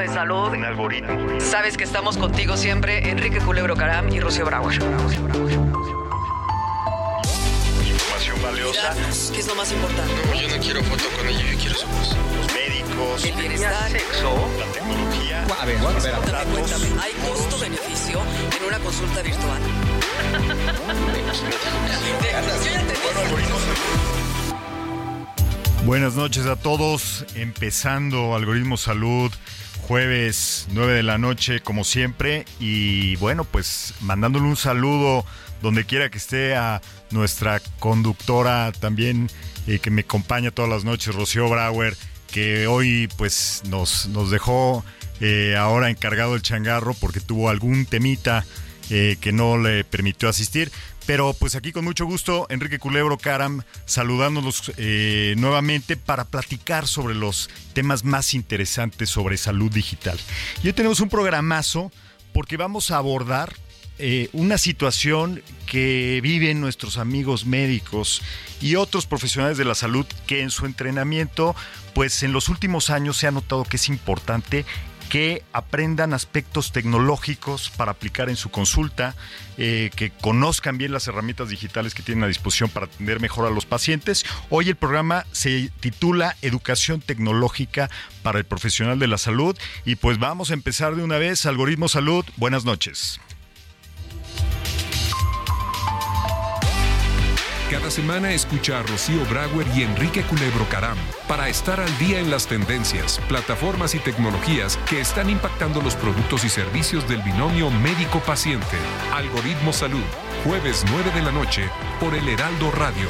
De salud. Un algoritmo. Sabes que estamos contigo siempre, Enrique Culebro Caram y Rocío Brauer. Información valiosa. ¿Qué es lo más importante? Yo no quiero foto con ella, yo quiero su voz. Los médicos. El bienestar. Sexo. La tecnología. A ver, a ver, a ver. Cuéntame, cuéntame. ¿Hay costo-beneficio en una consulta virtual? Yo ya te dije. Buenas noches a todos, empezando Algoritmo Salud, jueves 9 de la noche como siempre y bueno pues mandándole un saludo donde quiera que esté a nuestra conductora también eh, que me acompaña todas las noches, Rocío Brauer, que hoy pues nos, nos dejó eh, ahora encargado el changarro porque tuvo algún temita eh, que no le permitió asistir. Pero pues aquí con mucho gusto, Enrique Culebro Caram, saludándonos eh, nuevamente para platicar sobre los temas más interesantes sobre salud digital. Y hoy tenemos un programazo porque vamos a abordar eh, una situación que viven nuestros amigos médicos y otros profesionales de la salud que en su entrenamiento, pues en los últimos años se ha notado que es importante que aprendan aspectos tecnológicos para aplicar en su consulta, eh, que conozcan bien las herramientas digitales que tienen a disposición para atender mejor a los pacientes. Hoy el programa se titula Educación Tecnológica para el Profesional de la Salud y pues vamos a empezar de una vez. Algoritmo Salud, buenas noches. Cada semana escucha a Rocío Brauer y Enrique Culebro Caram para estar al día en las tendencias, plataformas y tecnologías que están impactando los productos y servicios del binomio médico-paciente. Algoritmo Salud, jueves 9 de la noche por el Heraldo Radio.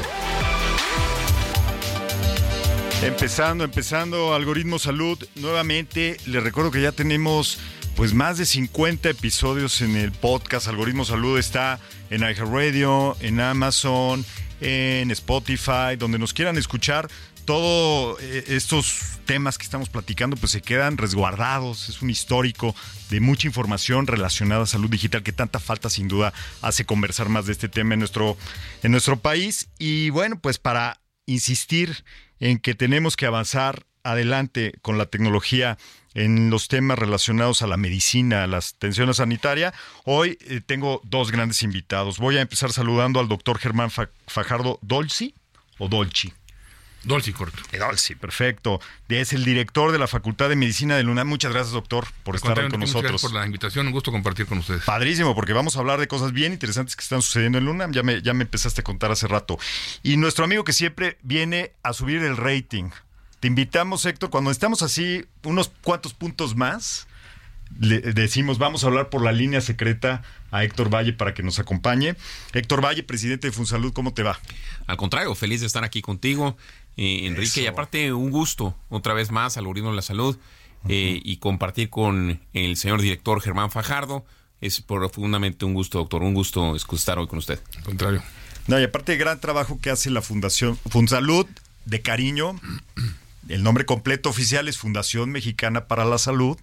Empezando, empezando, Algoritmo Salud. Nuevamente, les recuerdo que ya tenemos pues más de 50 episodios en el podcast. Algoritmo Salud está en iHeartRadio, en Amazon, en Spotify, donde nos quieran escuchar. Todos estos temas que estamos platicando pues se quedan resguardados, es un histórico de mucha información relacionada a salud digital que tanta falta sin duda hace conversar más de este tema en nuestro, en nuestro país. Y bueno, pues para insistir en que tenemos que avanzar adelante con la tecnología en los temas relacionados a la medicina, a la atención sanitaria. Hoy eh, tengo dos grandes invitados. Voy a empezar saludando al doctor Germán Fa- Fajardo Dolci o Dolci. Dolce y corto. Eh, Dolci, perfecto. Es el director de la Facultad de Medicina de UNAM. Muchas gracias, doctor, por estar con muchas nosotros. Gracias por la invitación, un gusto compartir con ustedes. Padrísimo, porque vamos a hablar de cosas bien interesantes que están sucediendo en Luna. Ya me, ya me empezaste a contar hace rato. Y nuestro amigo que siempre viene a subir el rating. Te invitamos, Héctor, cuando estamos así, unos cuantos puntos más, le decimos, vamos a hablar por la línea secreta a Héctor Valle para que nos acompañe. Héctor Valle, presidente de Funsalud, ¿cómo te va? Al contrario, feliz de estar aquí contigo, eh, Enrique. Eso. Y aparte, un gusto, otra vez más, al de la salud eh, y compartir con el señor director Germán Fajardo. Es profundamente un gusto, doctor. Un gusto estar hoy con usted. Al contrario. No, y aparte, gran trabajo que hace la Fundación Funsalud, de cariño. El nombre completo oficial es Fundación Mexicana para la Salud.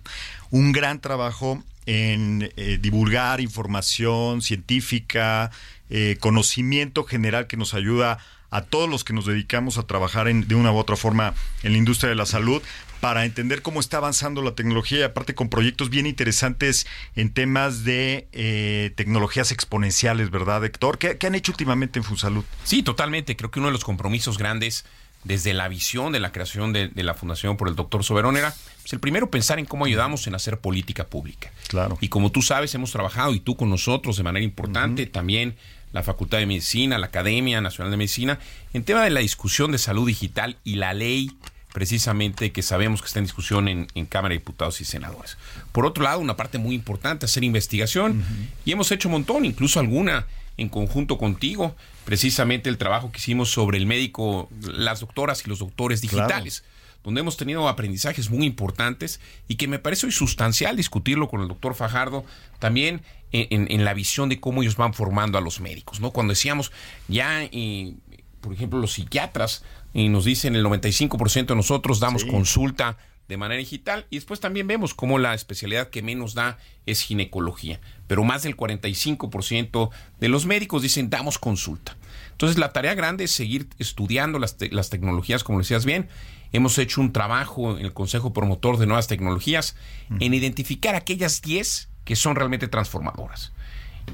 Un gran trabajo en eh, divulgar información científica, eh, conocimiento general que nos ayuda a todos los que nos dedicamos a trabajar en- de una u otra forma en la industria de la salud para entender cómo está avanzando la tecnología y aparte con proyectos bien interesantes en temas de eh, tecnologías exponenciales, ¿verdad, Héctor? ¿Qué, qué han hecho últimamente en Funsalud? Sí, totalmente. Creo que uno de los compromisos grandes desde la visión de la creación de, de la Fundación por el doctor Soberón era pues, el primero pensar en cómo ayudamos en hacer política pública. Claro. Y como tú sabes, hemos trabajado y tú con nosotros de manera importante, también la Facultad de Medicina, la Academia Nacional de Medicina, en tema de la discusión de salud digital y la ley precisamente que sabemos que está en discusión en, en Cámara de Diputados y Senadores. Por otro lado, una parte muy importante, hacer investigación, y hemos hecho un montón, incluso alguna en conjunto contigo precisamente el trabajo que hicimos sobre el médico, las doctoras y los doctores digitales. donde hemos tenido aprendizajes muy importantes y que me parece hoy sustancial discutirlo con el doctor Fajardo, también en, en la visión de cómo ellos van formando a los médicos, ¿no? Cuando decíamos ya, eh, por ejemplo, los psiquiatras y nos dicen el 95% de nosotros damos consulta de manera digital y después también vemos cómo la especialidad que menos da es ginecología, pero más del 45% de los médicos dicen damos consulta. Entonces la tarea grande es seguir estudiando las, te- las tecnologías, como decías bien. Hemos hecho un trabajo en el Consejo Promotor de Nuevas Tecnologías en identificar aquellas 10 que son realmente transformadoras.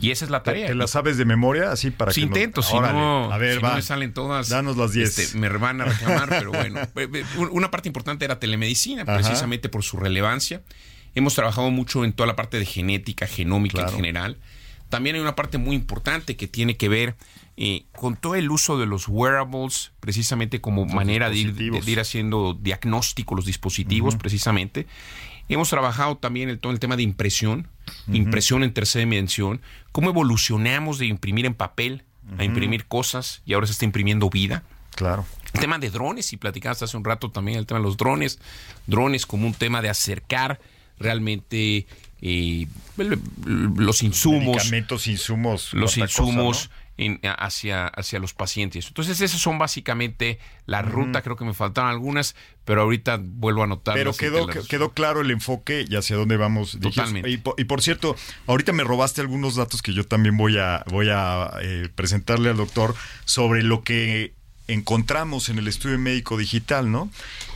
Y esa es la ¿Te, tarea. te la sabes de memoria? Así para Sí que lo- intento, si Órale, no, a ver, si va. no me salen todas. Danos las 10. este, me van a reclamar, pero bueno. Una parte importante era telemedicina, Ajá. precisamente por su relevancia. Hemos trabajado mucho en toda la parte de genética, genómica Claro. en general. También hay una parte muy importante que tiene que ver eh, con todo el uso de los wearables, precisamente como manera de ir, de- dispositivos. de ir haciendo diagnóstico los dispositivos, precisamente. Hemos trabajado también en todo el tema de impresión, impresión en tercera dimensión, cómo evolucionamos de imprimir en papel a imprimir cosas y ahora se está imprimiendo vida. Claro. El tema de drones, y platicaste hace un rato también el tema de los drones, drones como un tema de acercar realmente eh, los insumos, Medicamentos, insumos. los cosa, insumos ¿no? En- hacia, hacia los pacientes. Entonces, esas son básicamente la ruta. Creo que me faltaron algunas, pero ahorita vuelvo a anotar. Pero quedó, quedó claro el enfoque y hacia dónde vamos. Totalmente. Y, por- y por cierto, ahorita me robaste algunos datos que yo también voy a, voy a eh, presentarle al doctor sobre lo que encontramos en el estudio médico digital, ¿no?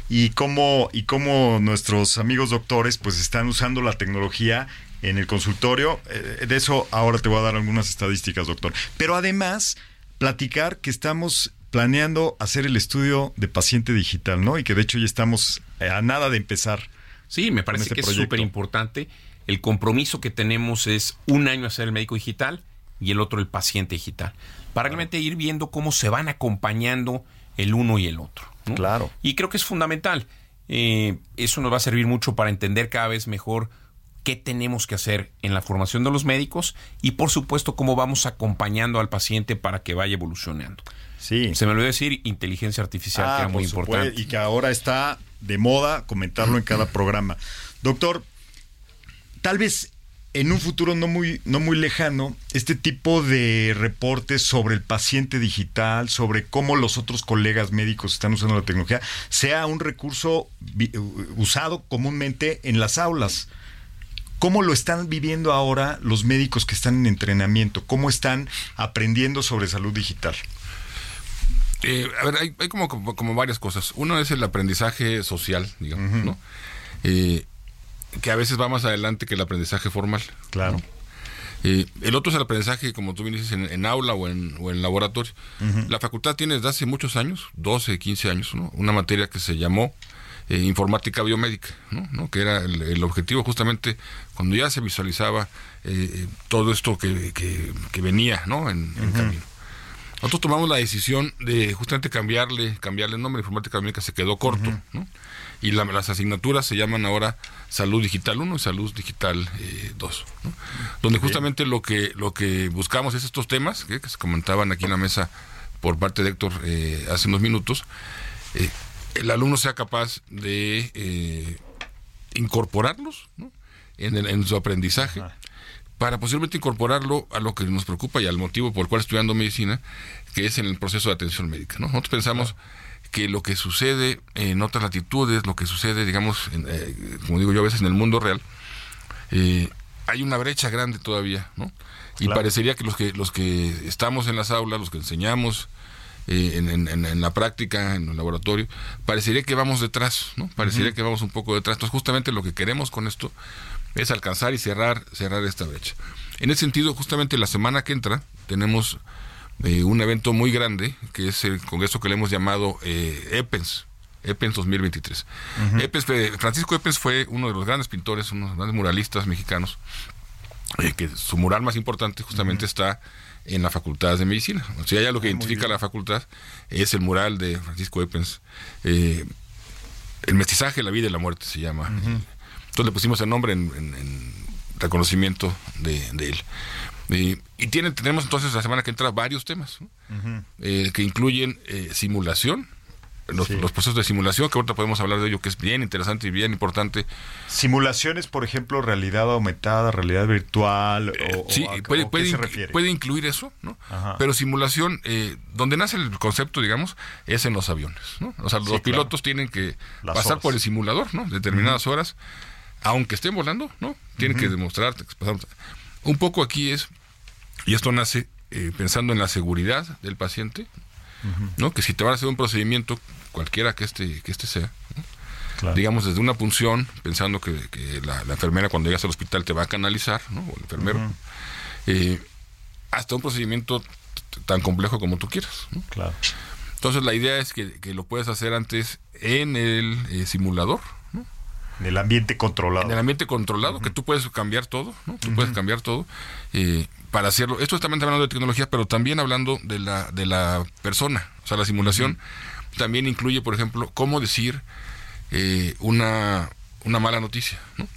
Y cómo, y cómo nuestros amigos doctores pues están usando la tecnología en el consultorio. Eh, de eso ahora te voy a dar algunas estadísticas, doctor. Pero además, platicar que estamos planeando hacer el estudio de paciente digital, ¿no? Y que de hecho ya estamos eh, a nada de empezar. Sí, me parece este que es súper importante. El compromiso que tenemos es un año hacer el médico digital y el otro el paciente digital. Para realmente ir viendo cómo se van acompañando el uno y el otro. ¿no? Claro. Y creo que es fundamental. Eh, eso nos va a servir mucho para entender cada vez mejor qué tenemos que hacer en la formación de los médicos y por supuesto cómo vamos acompañando al paciente para que vaya evolucionando. Sí. Se me olvidó decir inteligencia artificial, que era Ah, muy supuesto, importante. Y que ahora está de moda comentarlo en cada programa. Doctor, tal vez en un futuro no muy, no muy lejano, este tipo de reportes sobre el paciente digital, sobre cómo los otros colegas médicos están usando la tecnología, sea un recurso vi- usado comúnmente en las aulas. ¿Cómo lo están viviendo ahora los médicos que están en entrenamiento? ¿Cómo están aprendiendo sobre salud digital? Eh, a ver, hay, hay como, como, como varias cosas. Uno es el aprendizaje social, digamos, ¿no? Eh, que a veces va más adelante que el aprendizaje formal. Claro. Eh, el otro es el aprendizaje, como tú bien dices, en, en aula o en, o en laboratorio. La facultad tiene desde hace muchos años, 12, 15 años, ¿no? una materia que se llamó eh, informática biomédica, ¿no? ¿no? que era el, el objetivo justamente cuando ya se visualizaba eh, eh, todo esto que, que- que venía ¿no? en, en camino. Nosotros tomamos la decisión de justamente cambiarle, cambiarle el nombre, informática biomédica se quedó corto, ¿no? Y la- las asignaturas se llaman ahora Salud Digital 1 y Salud Digital eh, 2, ¿no? Donde justamente lo que, lo que buscamos es estos temas que, que se comentaban aquí en la mesa por parte de Héctor eh, hace unos minutos, eh, el alumno sea capaz de eh, incorporarlos ¿no? en, el- en su aprendizaje para posiblemente incorporarlo a lo que nos preocupa y al motivo por el cual estudiando medicina, que es en el proceso de atención médica. ¿no? Nosotros pensamos que lo que sucede en otras latitudes, lo que sucede, digamos, en, eh, como digo yo a veces en el mundo real, eh, hay una brecha grande todavía, ¿no? Y Claro. parecería que los que los que estamos en las aulas, los que enseñamos eh, en, en- en- en la práctica, en el laboratorio, parecería que vamos detrás, ¿no? Parecería que vamos un poco detrás. Entonces, justamente lo que queremos con esto es alcanzar y cerrar cerrar esta brecha. En ese sentido, justamente la semana que entra tenemos eh, un evento muy grande, que es el congreso que le hemos llamado eh, EPENS, EPENS 2023. EPENS fue- Francisco EPENS fue uno de los grandes pintores, uno de los grandes muralistas mexicanos, eh, que su mural más importante justamente está en la Facultad de Medicina. O sea, ya lo que identifica la facultad es el mural de Francisco Epens. Eh, el mestizaje, la vida y la muerte se llama. Entonces le pusimos el nombre en, en- en reconocimiento de, de él. Eh, y tiene, tenemos entonces la semana que entra varios temas ¿no? Eh, que incluyen eh, simulación, los, Sí. los procesos de simulación, que ahorita podemos hablar de ello, que es bien interesante y bien importante. Simulaciones, por ejemplo, realidad aumentada, realidad virtual, o, o sí, a- puede, o puede, ¿qué se refiere? puede incluir eso, ¿no? Ajá. Pero simulación, eh, donde nace el concepto, digamos, es en los aviones, ¿no? O sea, los Sí, claro. pilotos tienen que Las pasar horas. por el simulador, ¿no? Determinadas horas, aunque estén volando, ¿no? Tienen que demostrarte. que pasaron- Un poco aquí es, y esto nace eh, pensando en la seguridad del paciente, ¿no? Que si te van a hacer un procedimiento, cualquiera que este, que este sea, digamos desde una punción, pensando que, que la, la enfermera cuando llegas al hospital te va a canalizar, ¿no? O el enfermero, eh, hasta un procedimiento tan complejo como tú quieras. ¿no? Claro. Entonces la idea es que, que lo puedes hacer antes en el eh, simulador, ¿no? En el ambiente controlado. en el ambiente controlado, que tú puedes cambiar todo, ¿no? Tú puedes cambiar todo eh, para hacerlo. Esto es también hablando de tecnología, pero también hablando de la, de la persona. O sea, la simulación también incluye, por ejemplo, cómo decir eh, una, una mala noticia, ¿no?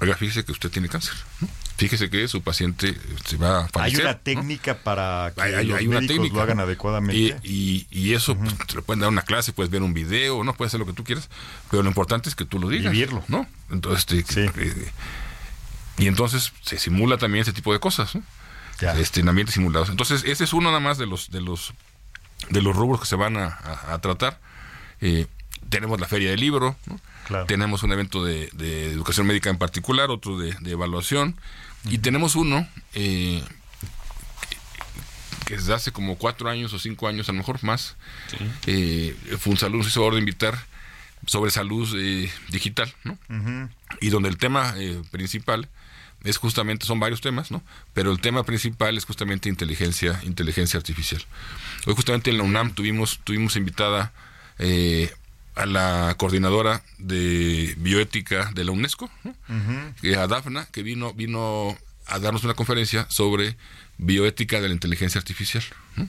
Oiga, fíjese que usted tiene cáncer, ¿no? Fíjese que su paciente se va a Hay fallecer. una ¿no? técnica para que Hay, hay- los hay una técnica. lo hagan adecuadamente. Y, y, y eso pues, te lo pueden dar una clase, puedes ver un video, no puedes hacer lo que tú quieras, pero lo importante es que tú lo digas. Vivirlo. ¿no? Entonces, este, Sí. eh, y entonces se simula también ese tipo de cosas, ¿no? Ya. Este, en ambientes simulados. Entonces, ese es uno nada más de los, de los, de los rubros que se van a, a- a tratar. Eh, tenemos la feria del libro, ¿no? Claro. tenemos un evento de, de educación médica en particular, otro de, de evaluación, y tenemos uno eh, que desde hace como cuatro años o cinco años, a lo mejor más, eh, Funsalud nos hizo favor de invitar sobre salud eh, digital, ¿no? Y donde el tema eh, principal es justamente, son varios temas, ¿no? Pero el tema principal es justamente inteligencia, inteligencia artificial. Hoy justamente en la UNAM tuvimos, tuvimos invitada eh, a la coordinadora de bioética de la UNESCO, ¿no? que a Dafna, que vino, vino a darnos una conferencia sobre bioética de la inteligencia artificial. ¿no?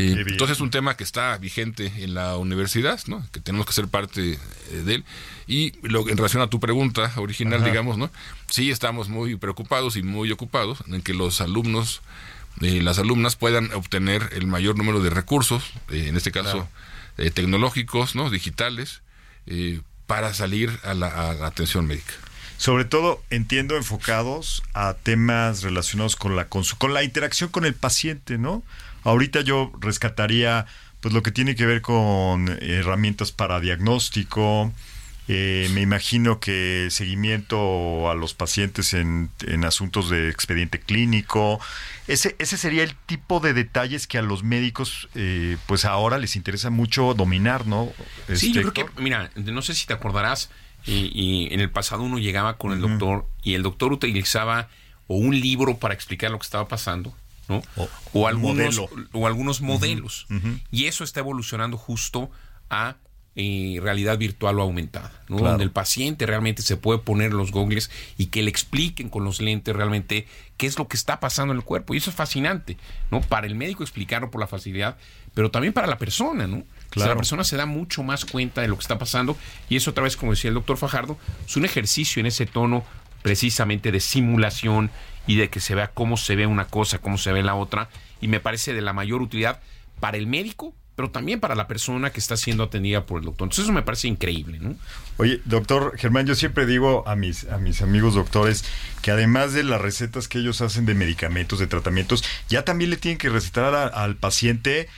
Eh, entonces es un tema que está vigente en la universidad, ¿no? que tenemos que ser parte eh, de él. Y lo, en relación a tu pregunta original, digamos, ¿no? sí estamos muy preocupados y muy ocupados en que los alumnos, eh, las alumnas puedan obtener el mayor número de recursos, eh, en este caso tecnológicos, ¿no? digitales, para salir a la, a la atención médica. Sobre todo, entiendo, enfocados a temas relacionados con la, con, su- con la interacción con el paciente, ¿no? Ahorita yo rescataría pues lo que tiene que ver con herramientas para diagnóstico, eh, me imagino que seguimiento a los pacientes en, en asuntos de expediente clínico. Ese, ese sería el tipo de detalles que a los médicos, eh, pues ahora les interesa mucho dominar, ¿no? Sí, Este, yo creo que, mira, no sé si te acordarás, y, y en el pasado uno llegaba con el doctor y el doctor utilizaba o un libro para explicar lo que estaba pasando, ¿no? O O, un algunos, o algunos modelos. Y eso está evolucionando justo a eh, realidad virtual o aumentada, ¿no? Claro. Donde el paciente realmente se puede poner los gogles y que le expliquen con los lentes realmente qué es lo que está pasando en el cuerpo. Y eso es fascinante, ¿no? Para el médico explicarlo por la facilidad, pero también para la persona, ¿no? O sea, Claro. la persona se da mucho más cuenta de lo que está pasando y eso otra vez, como decía el doctor Fajardo, es un ejercicio en ese tono precisamente de simulación y de que se vea cómo se ve una cosa, cómo se ve la otra y me parece de la mayor utilidad para el médico, pero también para la persona que está siendo atendida por el doctor. Entonces eso me parece increíble, ¿no? Oye, doctor Germán, yo siempre digo a mis, a mis amigos doctores que además de las recetas que ellos hacen de medicamentos, de tratamientos, ya también le tienen que recetar a- al paciente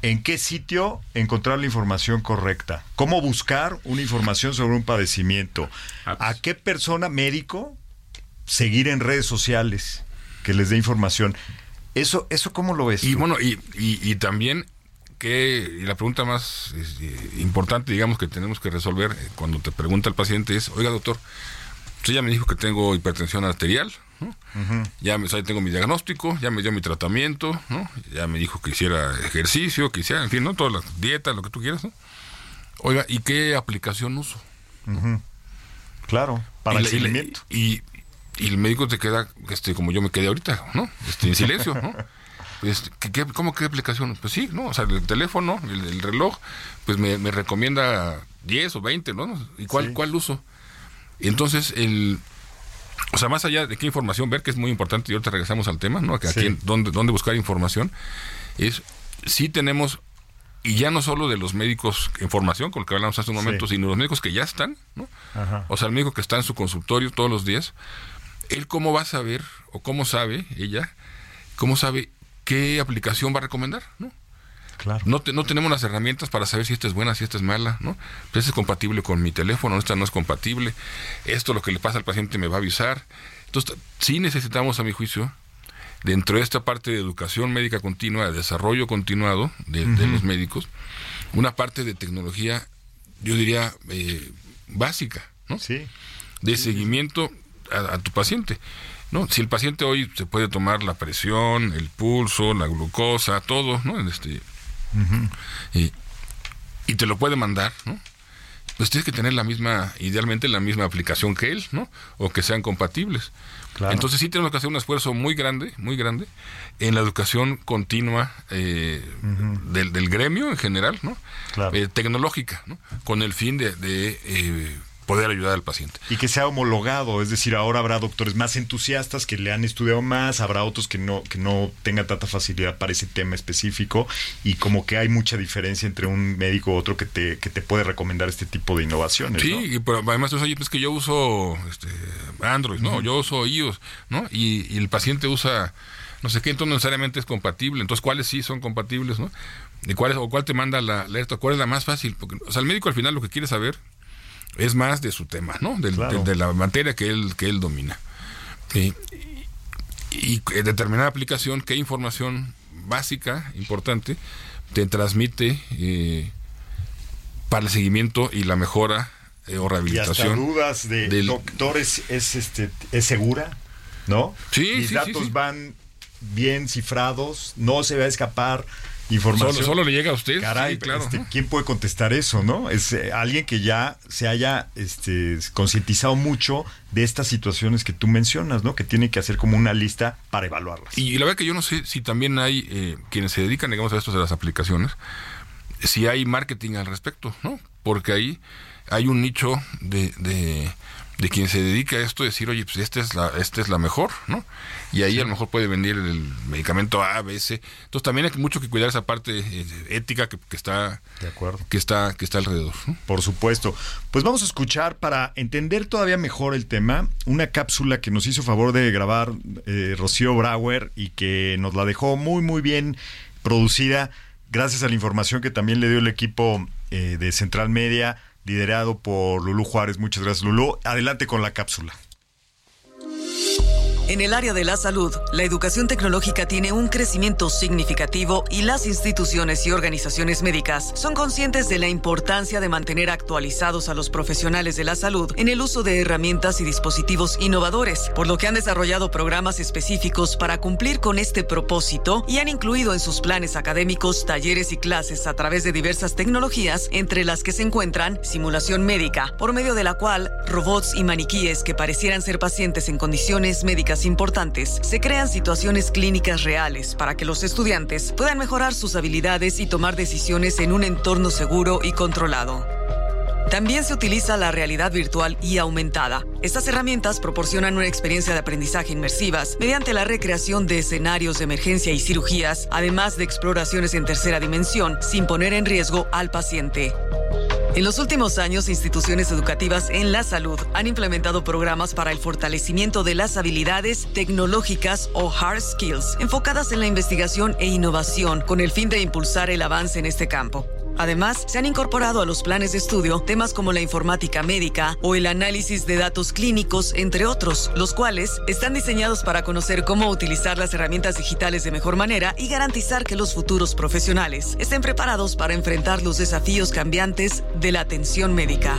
en qué sitio encontrar la información correcta, cómo buscar una información sobre un padecimiento, Ah, pues. a qué persona médico seguir en redes sociales que les dé información. Eso, eso cómo lo ves? Y tú? bueno, y, y, y también que y la pregunta más este, importante, digamos, que tenemos que resolver eh, cuando te pregunta el paciente es, oiga doctor, usted ya me dijo que tengo hipertensión arterial, ¿no? ya me, o sea, tengo mi diagnóstico, ya me dio mi tratamiento, ¿no? ya me dijo que hiciera ejercicio, que hiciera, en fin, ¿no? todas las dietas, lo que tú quieras, ¿no? Oiga, ¿y qué aplicación uso? claro, para y, el la- y la- seguimiento. Y, y el médico te queda, este, como yo me quedé ahorita, ¿no? Este, en silencio, ¿no? Pues, ¿qué, cómo qué aplicación? Pues sí, ¿no? O sea, el teléfono, el, el reloj, pues me, me recomienda 10 o 20, ¿no? ¿Y cuál, Sí. cuál uso? Entonces, el, o sea, más allá de qué información ver, que es muy importante, y ahorita regresamos al tema, ¿no? Que Sí. aquí, dónde, dónde buscar información, es sí tenemos, y ya no solo de los médicos en formación, con lo que hablamos hace un Sí. momento, sino los médicos que ya están, ¿no? Ajá. O sea, el médico que está en su consultorio todos los días, él cómo va a saber, o cómo sabe ella, cómo sabe qué aplicación va a recomendar, ¿no? Claro. No, te- no tenemos las herramientas para saber si esta es buena, si esta es mala, ¿no? Pues esta es compatible con mi teléfono, esta no es compatible, esto lo que le pasa al paciente me va a avisar. Entonces, sí necesitamos, a mi juicio, dentro de esta parte de educación médica continua, de desarrollo continuado de, de los médicos, una parte de tecnología, yo diría, eh, básica, ¿no? Sí. de seguimiento a, a tu paciente. ¿no? Si el paciente hoy se puede tomar la presión, el pulso, la glucosa, todo, ¿no? Este, y, y te lo puede mandar, ¿no? Pues tienes que tener la misma, idealmente la misma aplicación que él, ¿no? O que sean compatibles. Claro. Entonces sí tenemos que hacer un esfuerzo muy grande, muy grande, en la educación continua eh, del, del gremio en general, ¿no? Claro. Eh, tecnológica, ¿no? Con el fin de, de, eh, poder ayudar al paciente. Y que sea homologado, es decir, ahora habrá doctores más entusiastas que le han estudiado más, habrá otros que no, que no tengan tanta facilidad para ese tema específico, y como que hay mucha diferencia entre un médico u otro que te, que te puede recomendar este tipo de innovaciones. Sí, ¿no? y pero además, oye, pues que yo uso este, Android, ¿no? Yo uso iOS, ¿no? Y, y el paciente usa no sé qué, entonces no necesariamente es compatible. Entonces, ¿cuáles sí son compatibles, no? ¿Y cuáles, o cuál te manda la alerta? ¿Cuál es la más fácil? Porque, o sea, el médico al final lo que quiere saber es más de su tema, ¿no? Del- Claro. de, de la materia que él, que él domina. Y, y, y determinada aplicación, qué información básica, importante, te transmite eh, para el seguimiento y la mejora eh, o Y hasta rehabilitación. dudas de del- doctores es este es segura, ¿no? Sí, Mis sí, datos sí, sí. van bien cifrados, no se va a escapar información. Solo, solo le llega a usted. Caray, sí, claro. este, ¿quién puede contestar eso, no? Es eh, alguien que ya se haya este, concientizado mucho de estas situaciones que tú mencionas, ¿no? Que tiene que hacer como una lista para evaluarlas. Y, la verdad que yo no sé si también hay eh, quienes se dedican, digamos, a esto de las aplicaciones, si hay marketing al respecto, ¿no? Porque ahí hay un nicho de, de, de quien se dedica a esto, decir, oye, pues esta es la, esta es la mejor, ¿no? Y ahí a lo mejor puede vender el medicamento A, B, C. Entonces también hay mucho que cuidar esa parte eh, ética que, que está De acuerdo. que está que está alrededor. ¿no? Por supuesto. Pues vamos a escuchar para entender todavía mejor el tema una cápsula que nos hizo favor de grabar eh, Rocío Brauer y que nos la dejó muy muy bien producida gracias a la información que también le dio el equipo eh, de Central Media liderado por Lulú Juárez. Muchas gracias Lulú. Adelante con la cápsula. En el área de la salud, la educación tecnológica tiene un crecimiento significativo y las instituciones y organizaciones médicas son conscientes de la importancia de mantener actualizados a los profesionales de la salud en el uso de herramientas y dispositivos innovadores, por lo que han desarrollado programas específicos para cumplir con este propósito y han incluido en sus planes académicos talleres y clases a través de diversas tecnologías, entre las que se encuentran simulación médica, por medio de la cual robots y maniquíes que parecieran ser pacientes en condiciones médicas importantes, se crean situaciones clínicas reales para que los estudiantes puedan mejorar sus habilidades y tomar decisiones en un entorno seguro y controlado. También se utiliza la realidad virtual y aumentada. Estas herramientas proporcionan una experiencia de aprendizaje inmersivas mediante la recreación de escenarios de emergencia y cirugías, además de exploraciones en tercera dimensión, sin poner en riesgo al paciente. En los últimos años, instituciones educativas en la salud han implementado programas para el fortalecimiento de las habilidades tecnológicas o hard skills, enfocadas en la investigación e innovación con el fin de impulsar el avance en este campo. Además, se han incorporado a los planes de estudio temas como la informática médica o el análisis de datos clínicos, entre otros, los cuales están diseñados para conocer cómo utilizar las herramientas digitales de mejor manera y garantizar que los futuros profesionales estén preparados para enfrentar los desafíos cambiantes de la atención médica.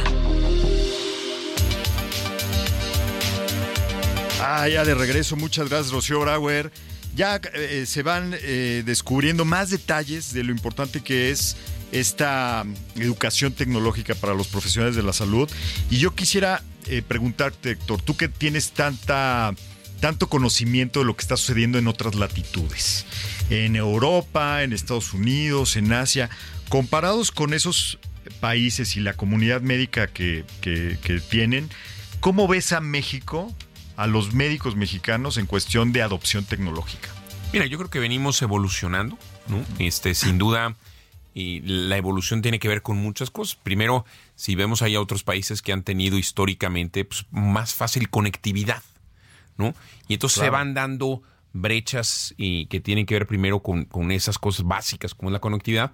Ah, ya de regreso. Muchas gracias, Rocío Brauer. Ya eh, se van eh, descubriendo más detalles de lo importante que es esta educación tecnológica para los profesionales de la salud. Y yo quisiera eh, preguntarte, Héctor, tú que tienes tanta, tanto conocimiento de lo que está sucediendo en otras latitudes, en Europa, en Estados Unidos, en Asia, comparados con esos países y la comunidad médica que, que- tienen, ¿cómo ves a México a los médicos mexicanos en cuestión de adopción tecnológica? Mira, yo creo que venimos evolucionando. Este, sin duda, y la evolución tiene que ver con muchas cosas. Primero, si vemos ahí a otros países que han tenido históricamente pues, más fácil conectividad, ¿no? Y entonces se van dando brechas y que tienen que ver primero con, con, esas cosas básicas como es la conectividad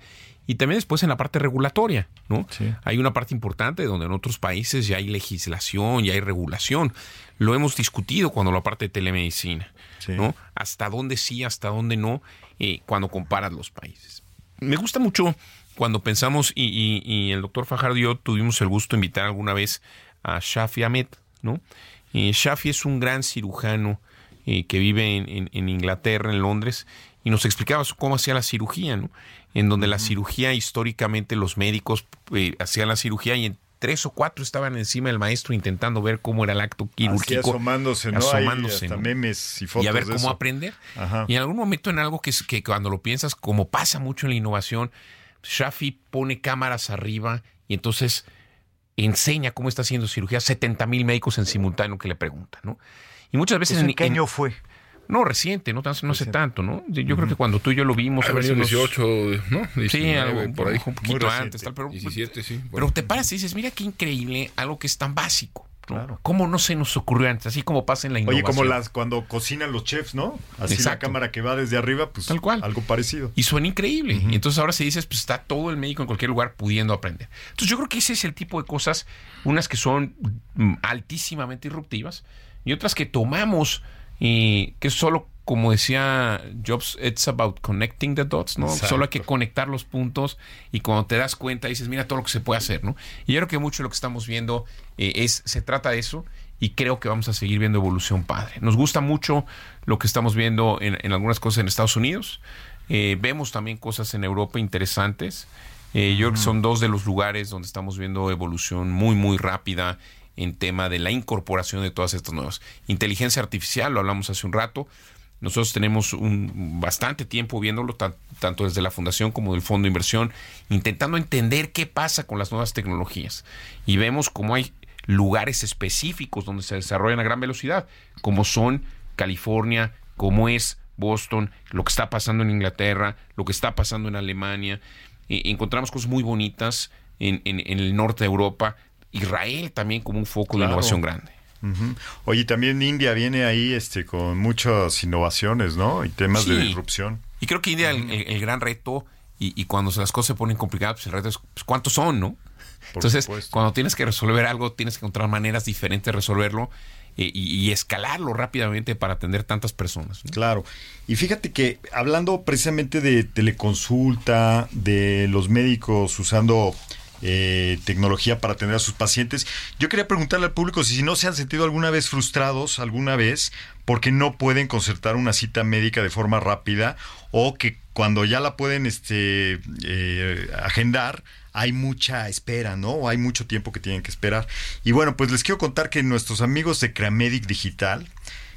y también después en la parte regulatoria, ¿no? Hay una parte importante donde en otros países ya hay legislación, ya hay regulación. Lo hemos discutido cuando la parte de telemedicina, ¿no? Hasta dónde sí, hasta dónde no, eh, cuando comparas los países. Me gusta mucho cuando pensamos, y, y, el doctor Fajardo y yo tuvimos el gusto de invitar alguna vez a Shafi Ahmed, ¿no? Eh, Shafi es un gran cirujano eh, que vive en, en, Inglaterra, en Londres, y nos explicaba cómo hacía la cirugía, ¿no? En donde la cirugía, históricamente, los médicos eh, hacían la cirugía y en tres o cuatro estaban encima del maestro intentando ver cómo era el acto quirúrgico. Así asomándose, ¿no? Asomándose, ¿no? memes y fotos Y a ver de cómo eso. aprender. Ajá. Y en algún momento en algo que, es, que cuando lo piensas, como pasa mucho en la innovación, Shafi pone cámaras arriba y entonces enseña cómo está haciendo cirugía a 70 mil médicos en simultáneo que le preguntan, ¿no? Y muchas veces ¿Eso ¿En qué año fue? No, reciente, no, tan- no hace tanto, ¿no? Yo creo que cuando tú y yo lo vimos... Ha a ver si venido nos- 18, ¿no? 19, Sí, algo, por ahí. un poquito reciente. antes, tal, pero, 17, sí. pero te paras y dices, mira qué increíble, algo que es tan básico. ¿no? Claro. ¿Cómo no se nos ocurrió antes? Así como pasa en la Oye, innovación. como las cuando cocinan los chefs, ¿no? Así la cámara que va desde arriba, pues Tal cual. algo parecido. Y suena increíble. Y entonces ahora si dices, pues está todo el médico en cualquier lugar pudiendo aprender. Entonces yo creo que ese es el tipo de cosas, unas que son mm, altísimamente disruptivas y otras que tomamos y que solo, como decía Jobs, it's about connecting the dots, ¿no? Exacto. Solo hay que conectar los puntos y cuando te das cuenta dices, mira todo lo que se puede hacer, ¿no? Y yo creo que mucho de lo que estamos viendo eh, es, se trata de eso y creo que vamos a seguir viendo evolución padre. Nos gusta mucho lo que estamos viendo en, en algunas cosas en Estados Unidos. Eh, vemos también cosas en Europa interesantes. Eh, yo creo que son dos de los lugares donde estamos viendo evolución muy, muy rápida en tema de la incorporación de todas estas nuevas. Inteligencia artificial, lo hablamos hace un rato. Nosotros tenemos un, bastante tiempo viéndolo, tan- tanto desde la Fundación como del Fondo de Inversión, intentando entender qué pasa con las nuevas tecnologías. Y vemos cómo hay lugares específicos donde se desarrollan a gran velocidad, como son California, como es Boston, lo que está pasando en Inglaterra, lo que está pasando en Alemania. Encontramos cosas muy bonitas en el norte de Europa. Israel también como un foco de innovación grande. Oye, también India viene ahí este, con muchas innovaciones, ¿no? Y temas de disrupción. Y creo que India, el, el- el gran reto, y, y cuando las cosas se ponen complicadas, pues el reto es pues, cuántos son, ¿no? Entonces, supuesto. cuando tienes que resolver algo, tienes que encontrar maneras diferentes de resolverlo eh, y, y escalarlo rápidamente para atender tantas personas. ¿no? Claro. Y fíjate que hablando precisamente de teleconsulta, de los médicos usando eh, tecnología para atender a sus pacientes, yo quería preguntarle al público si no se han sentido alguna vez frustrados, alguna vez, porque no pueden concertar una cita médica de forma rápida o que cuando ya la pueden este, eh, agendar, hay mucha espera, ¿no? O hay mucho tiempo que tienen que esperar. Y bueno, pues les quiero contar que nuestros amigos de Cramedic Digital,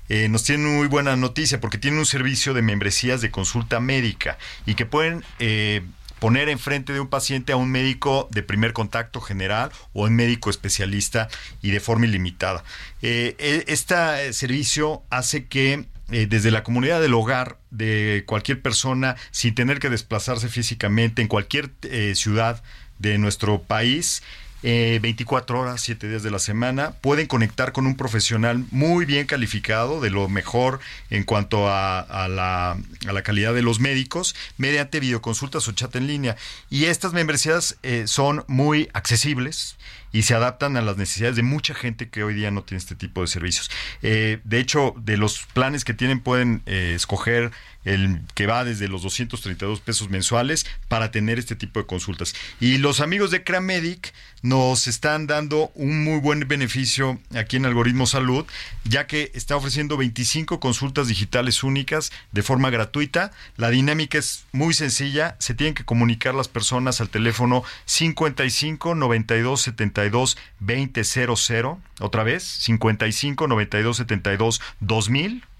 eh, nos tienen muy buena noticia porque tienen un servicio de membresías de consulta médica y que pueden eh, poner enfrente de un paciente a un médico de primer contacto general o un médico especialista y de forma ilimitada. Este servicio hace que eh, desde la comunidad del hogar de cualquier persona, sin tener que desplazarse físicamente en cualquier ciudad de nuestro país, eh, 24 horas, 7 días de la semana. Pueden conectar con un profesional muy bien calificado, de lo mejor en cuanto a, a la, a la calidad de los médicos, mediante videoconsultas o chat en línea. Y estas membresías eh, son muy accesibles y se adaptan a las necesidades de mucha gente que hoy día no tiene este tipo de servicios. Eh, de hecho, de los planes que tienen pueden eh, escoger el que va desde los 232 pesos mensuales para tener este tipo de consultas. Y los amigos de Cramedic nos están dando un muy buen beneficio aquí en Algoritmo Salud, ya que está ofreciendo 25 consultas digitales únicas de forma gratuita. La dinámica es muy sencilla, se tienen que comunicar las personas al teléfono 55 92 72 2000, otra vez 55 92 72 2000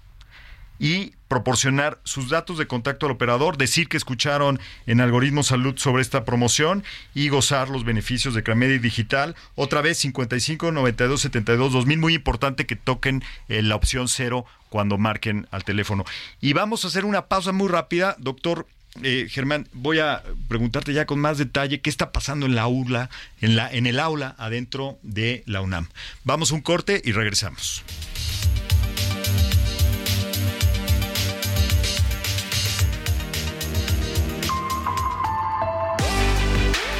y proporcionar sus datos de contacto al operador, decir que escucharon en Algoritmo Salud sobre esta promoción y gozar los beneficios de Cramedic Digital. Otra vez 55 92 72 2000, muy importante que toquen eh, la opción cero cuando marquen al teléfono. Y vamos a hacer una pausa muy rápida, doctor. Eh, Germán, voy a preguntarte ya con más detalle qué está pasando en la aula, en la en el aula adentro de la UNAM. Vamos a un corte y regresamos.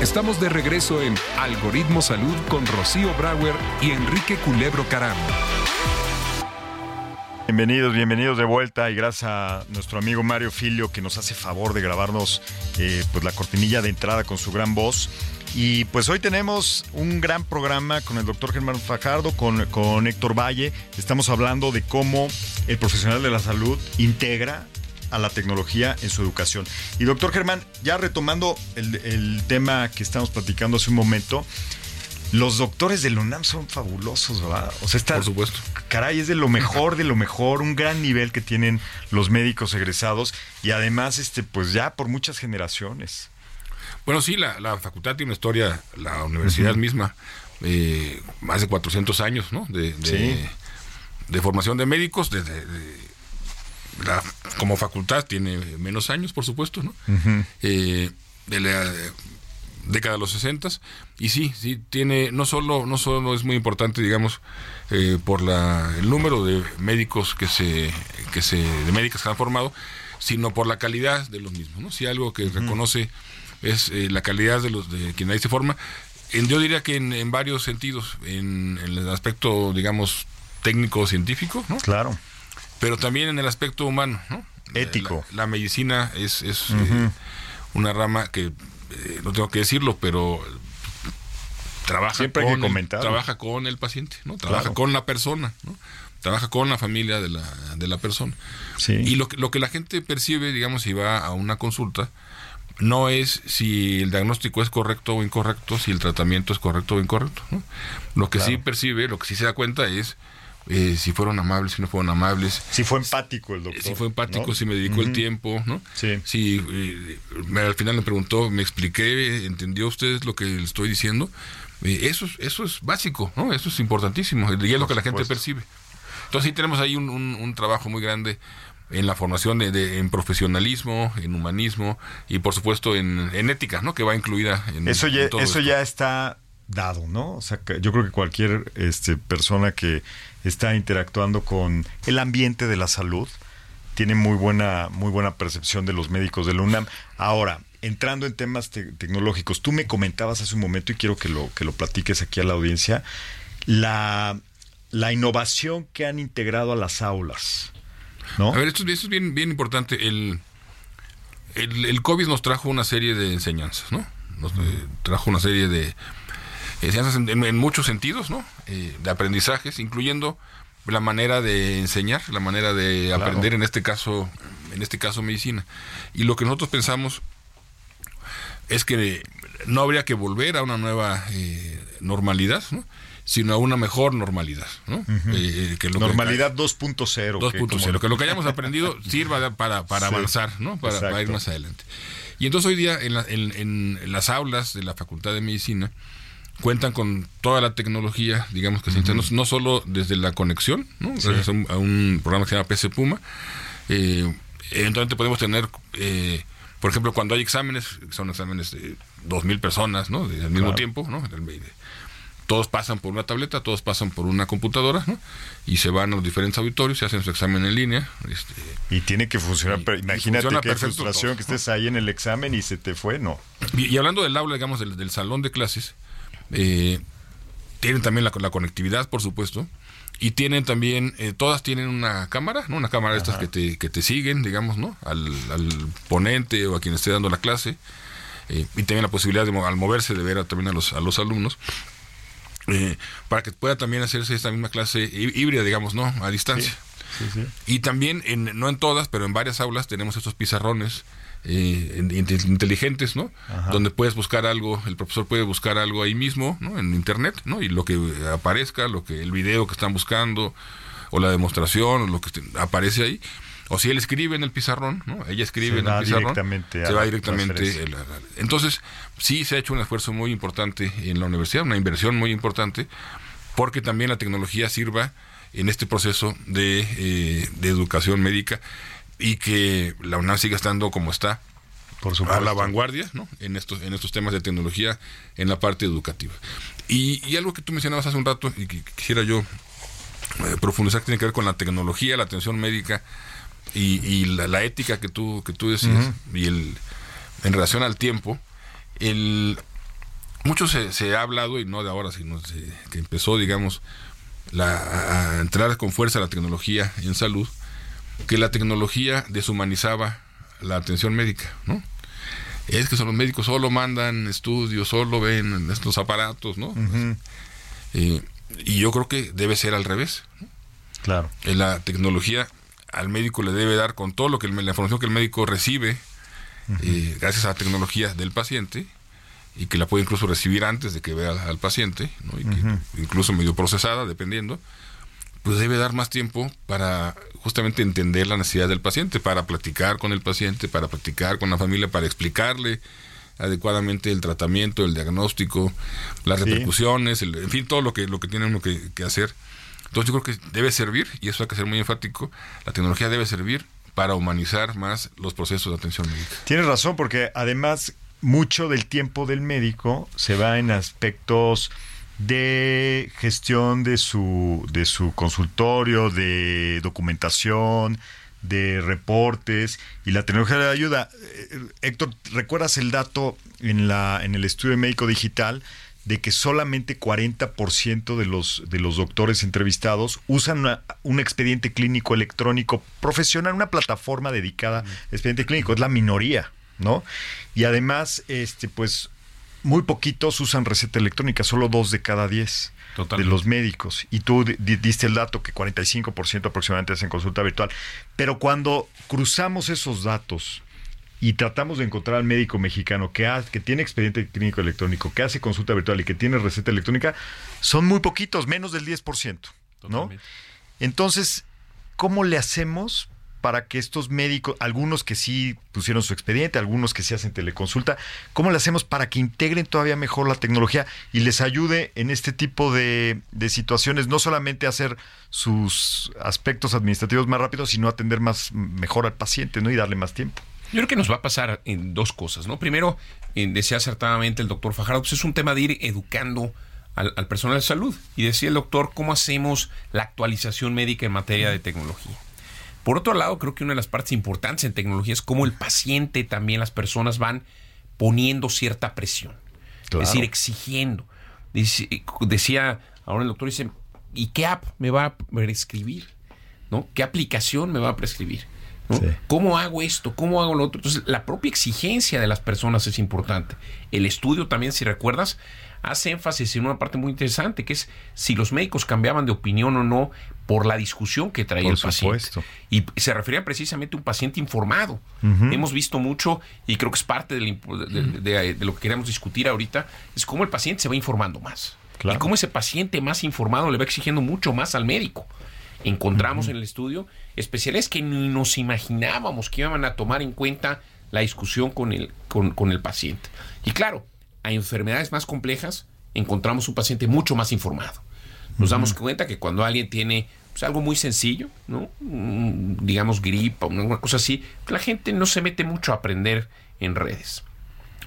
Estamos de regreso en Algoritmo Salud con Rocío Brauer y Enrique Culebro Caram. Bienvenidos, bienvenidos de vuelta y gracias a nuestro amigo Mario Filio que nos hace favor de grabarnos eh, pues la cortinilla de entrada con su gran voz. Y pues hoy tenemos un gran programa con el doctor Germán Fajardo, con, con Héctor Valle. Estamos hablando de cómo el profesional de la salud integra a la tecnología en su educación. Y doctor Germán, ya retomando el, el tema que estamos platicando hace un momento, los doctores del UNAM son fabulosos, ¿verdad? O sea, está, Por supuesto. Caray, es de lo mejor, de lo mejor, un gran nivel que tienen los médicos egresados y además, este, pues ya por muchas generaciones. Bueno, sí, la, la facultad tiene una historia, la universidad misma, eh, más de 400 años, ¿no? De, de, Sí. de formación de médicos, de, de- de- la- como facultad tiene menos años, por supuesto, ¿no? Eh, de la eh, década de los 60 y sí, sí tiene no solo no solo es muy importante, digamos, eh, por la el número de médicos que se que se de médicas que han formado, sino por la calidad de los mismos, ¿no? Si algo que reconoce es eh, la calidad de los de quien ahí se forma. En, yo diría que en, en varios sentidos, en, en el aspecto, digamos, técnico científico, ¿no? Claro. Pero también en el aspecto humano, ¿no? Ético. La, la medicina es, es eh, una rama que, eh, no tengo que decirlo, pero trabaja Siempre con el, trabaja con el paciente, ¿no? Trabaja Claro. con la persona, ¿no? Trabaja con la familia de la, de la persona. Sí. Y lo que, lo que la gente percibe, digamos, si va a una consulta, no es si el diagnóstico es correcto o incorrecto, si el tratamiento es correcto o incorrecto. ¿no? Lo que sí percibe, lo que sí se da cuenta es eh, si fueron amables, si no fueron amables, Si fue empático el doctor. si fue empático, ¿no? si me dedicó el tiempo, ¿no? Sí. Si eh, me- al final me preguntó, me expliqué, ¿entendió usted lo que le estoy diciendo? Eh, eso, es- eso es básico, ¿no? Eso es importantísimo y es lo que la gente supuesto. percibe. Entonces sí tenemos ahí un, un- un trabajo muy grande en la formación de, de- en profesionalismo, en humanismo y por supuesto en, en ética, ¿no? Que va incluida en Eso ya, en todo eso esto. ya está dado, ¿no? O sea, yo creo que cualquier este, persona que está interactuando con el ambiente de la salud tiene muy buena, muy buena percepción de los médicos del UNAM. Ahora, entrando en temas te- tecnológicos, tú me comentabas hace un momento y quiero que lo, que lo platiques aquí a la audiencia, la, la innovación que han integrado a las aulas, ¿no? A ver, esto, es- bien, bien importante. El, el, el COVID nos trajo una serie de enseñanzas, ¿no? Nos eh, trajo una serie de enseñanzas en, en- en muchos sentidos, ¿no? Eh, de aprendizajes, incluyendo la manera de enseñar, la manera de aprender, en este caso, en este caso medicina. Y lo que nosotros pensamos es que no habría que volver a una nueva eh, normalidad, ¿no? sino a una mejor normalidad. ¿no? Eh, que lo que- Normalidad 2.0. que 2.0, como- que lo que hayamos aprendido sirva para, para Sí, avanzar, ¿no? Para, para ir más adelante. Y entonces hoy día en, la- en- en las aulas de la Facultad de Medicina cuentan con toda la tecnología, digamos que se no, no solo desde la conexión, ¿no? gracias a, un, a un programa que se llama PC Puma, eh, eventualmente podemos tener, eh, por ejemplo, cuando hay exámenes, son exámenes de 2.000 personas, ¿no? Al mismo Claro. tiempo, ¿no? Todos pasan por una tableta, todos pasan por una computadora, ¿no? Y se van a los diferentes auditorios, se hacen su examen en línea. Este, Y tiene que funcionar. Y- pero y imagínate funciona qué frustración todo. que estés ahí en el examen y se te fue, ¿no? y, y hablando del aula, digamos, del, del salón de clases, eh, tienen también la, la conectividad, por supuesto, y tienen también, eh, todas tienen una cámara, ¿no? Una cámara de estas que te, que te siguen, digamos, ¿no? Al, al ponente o a quien esté dando la clase, eh, y también la posibilidad de, al moverse, de ver a- también a los, a los alumnos. eh, para que pueda también hacerse esta misma clase hí- híbrida, digamos, ¿no? A distancia. Y también, en, no en todas, pero en varias aulas tenemos estos pizarrones eh, in- inte- inteligentes, ¿no? Donde puedes buscar algo, el profesor puede buscar algo ahí mismo, ¿no? En internet, ¿no? Y lo que aparezca, lo que el video que están buscando, o la demostración, o lo que aparece ahí. O si él escribe en el pizarrón, ¿no? Ella escribe Se en el pizarrón. se va directamente. el- entonces, sí se ha hecho un esfuerzo muy importante en la universidad, una inversión muy importante, porque también la tecnología sirva en este proceso de, eh, de educación médica y que la UNAM siga estando como está Por a la vanguardia ¿no? en estos en estos temas de tecnología en la parte educativa. Y, y algo que tú mencionabas hace un rato y que quisiera yo eh, profundizar que tiene que ver con la tecnología la atención médica y, y la, la ética que tú que tú decías y el en relación al tiempo el mucho se, se ha hablado y no de ahora sino de- que empezó digamos la, a entrar con fuerza la tecnología en salud que la tecnología deshumanizaba la atención médica, ¿no? Es que son los médicos solo mandan estudios, solo ven estos aparatos, ¿no? Eh, y yo creo que debe ser al revés. Claro. Eh, La tecnología al médico le debe dar con todo lo que el- la información que el médico recibe eh, gracias a la tecnología del paciente y que la puede incluso recibir antes de que vea al, al paciente, ¿no? y que incluso medio procesada, dependiendo, pues debe dar más tiempo para justamente entender la necesidad del paciente, para platicar con el paciente, para platicar con la familia, para explicarle adecuadamente el tratamiento, el diagnóstico, las Sí. repercusiones, el- en fin, todo lo que, lo que tiene uno que, que hacer. Entonces yo creo que debe servir, y eso hay que ser muy enfático, la tecnología debe servir para humanizar más los procesos de atención médica. Tienes razón, porque además mucho del tiempo del médico se va en aspectos de gestión de su, de su consultorio, de documentación, de reportes, y la tecnología le ayuda. Eh, Héctor, ¿recuerdas el dato en, la, en el estudio médico digital? de que solamente 40% de los, de los doctores entrevistados usan una- un expediente clínico electrónico profesional, una plataforma dedicada al expediente clínico, es la minoría, ¿no? Y además, este, pues, muy poquitos usan receta electrónica, solo dos de cada diez Totalmente. de los médicos. Y tú di- di- diste el dato que 45% aproximadamente hacen consulta virtual. Pero cuando cruzamos esos datos y tratamos de encontrar al médico mexicano que, ha- que tiene expediente clínico electrónico, que hace consulta virtual y que tiene receta electrónica, son muy poquitos, menos del 10%, ¿no? Totalmente. Entonces, ¿cómo le hacemos para que estos médicos, algunos que sí pusieron su expediente, algunos que sí hacen teleconsulta, ¿cómo le hacemos para que integren todavía mejor la tecnología y les ayude en este tipo de, de situaciones, no solamente a hacer sus aspectos administrativos más rápidos, sino atender más mejor al paciente, ¿no? Y darle más tiempo. Yo creo que nos va a pasar en dos cosas, ¿no? Primero, eh, decía acertadamente el doctor Fajardo, pues es un tema de ir educando al, al personal de salud. Y decía el doctor, ¿cómo hacemos la actualización médica en materia de tecnología? Por otro lado, creo que una de las partes importantes en tecnología es cómo el paciente, también las personas van poniendo cierta presión. Claro. Es decir, exigiendo. Decía, ahora el doctor dice, ¿y qué app me va a prescribir? ¿No? ¿Qué aplicación me va a prescribir? ¿no? Sí. ¿Cómo hago esto? ¿Cómo hago lo otro? Entonces, la propia exigencia de las personas es importante. El estudio también, si recuerdas, hace énfasis en una parte muy interesante, que es si los médicos cambiaban de opinión o no por la discusión que traía Por el paciente. supuesto. Y se refería precisamente a un paciente informado. Hemos visto mucho, y creo que es parte de, la impo- de- de- de lo que queremos discutir ahorita, es cómo el paciente se va informando más. Claro. Y cómo ese paciente más informado le va exigiendo mucho más al médico. Encontramos en el estudio especialistas que ni nos imaginábamos que iban a tomar en cuenta la discusión con el, con, con el paciente. Y claro, a enfermedades más complejas encontramos un paciente mucho más informado. Nos damos cuenta que cuando alguien tiene pues, algo muy sencillo, ¿no? Digamos gripa, una una cosa así, la gente no se mete mucho a aprender en redes.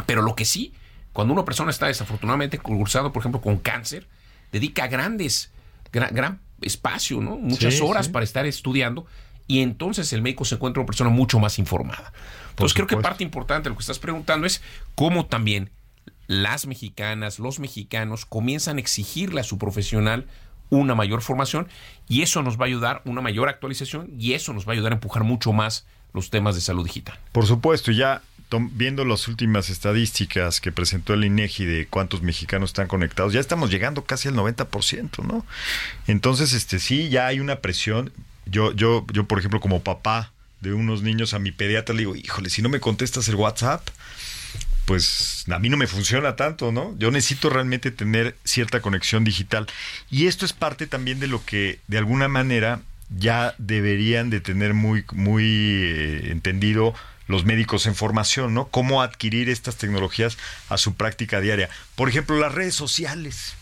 Pero lo que sí, cuando una persona está desafortunadamente cursando, por ejemplo, con cáncer, dedica grandes, gran, gran espacio, ¿no? Muchas Sí, horas sí. para estar estudiando y entonces el médico se encuentra una persona mucho más informada. Entonces creo que parte importante de lo que estás preguntando es cómo también las mexicanas, los mexicanos comienzan a exigirle a su profesional una mayor formación y eso nos va a ayudar, una mayor actualización y eso nos va a ayudar a empujar mucho más los temas de salud digital. Por supuesto, ya viendo las últimas estadísticas que presentó el INEGI de cuántos mexicanos están conectados, ya estamos llegando casi al 90%, ¿no? Entonces, este sí, ya hay una presión. Yo, yo, yo, por ejemplo, como papá de unos niños a mi pediatra le digo, híjole, si no me contestas el WhatsApp, pues a mí no me funciona tanto, ¿no? Yo necesito realmente tener cierta conexión digital. Y esto es parte también de lo que, de alguna manera, ya deberían de tener muy, muy eh, entendido los médicos en formación, ¿no? Cómo adquirir estas tecnologías a su práctica diaria. Por ejemplo, las redes sociales.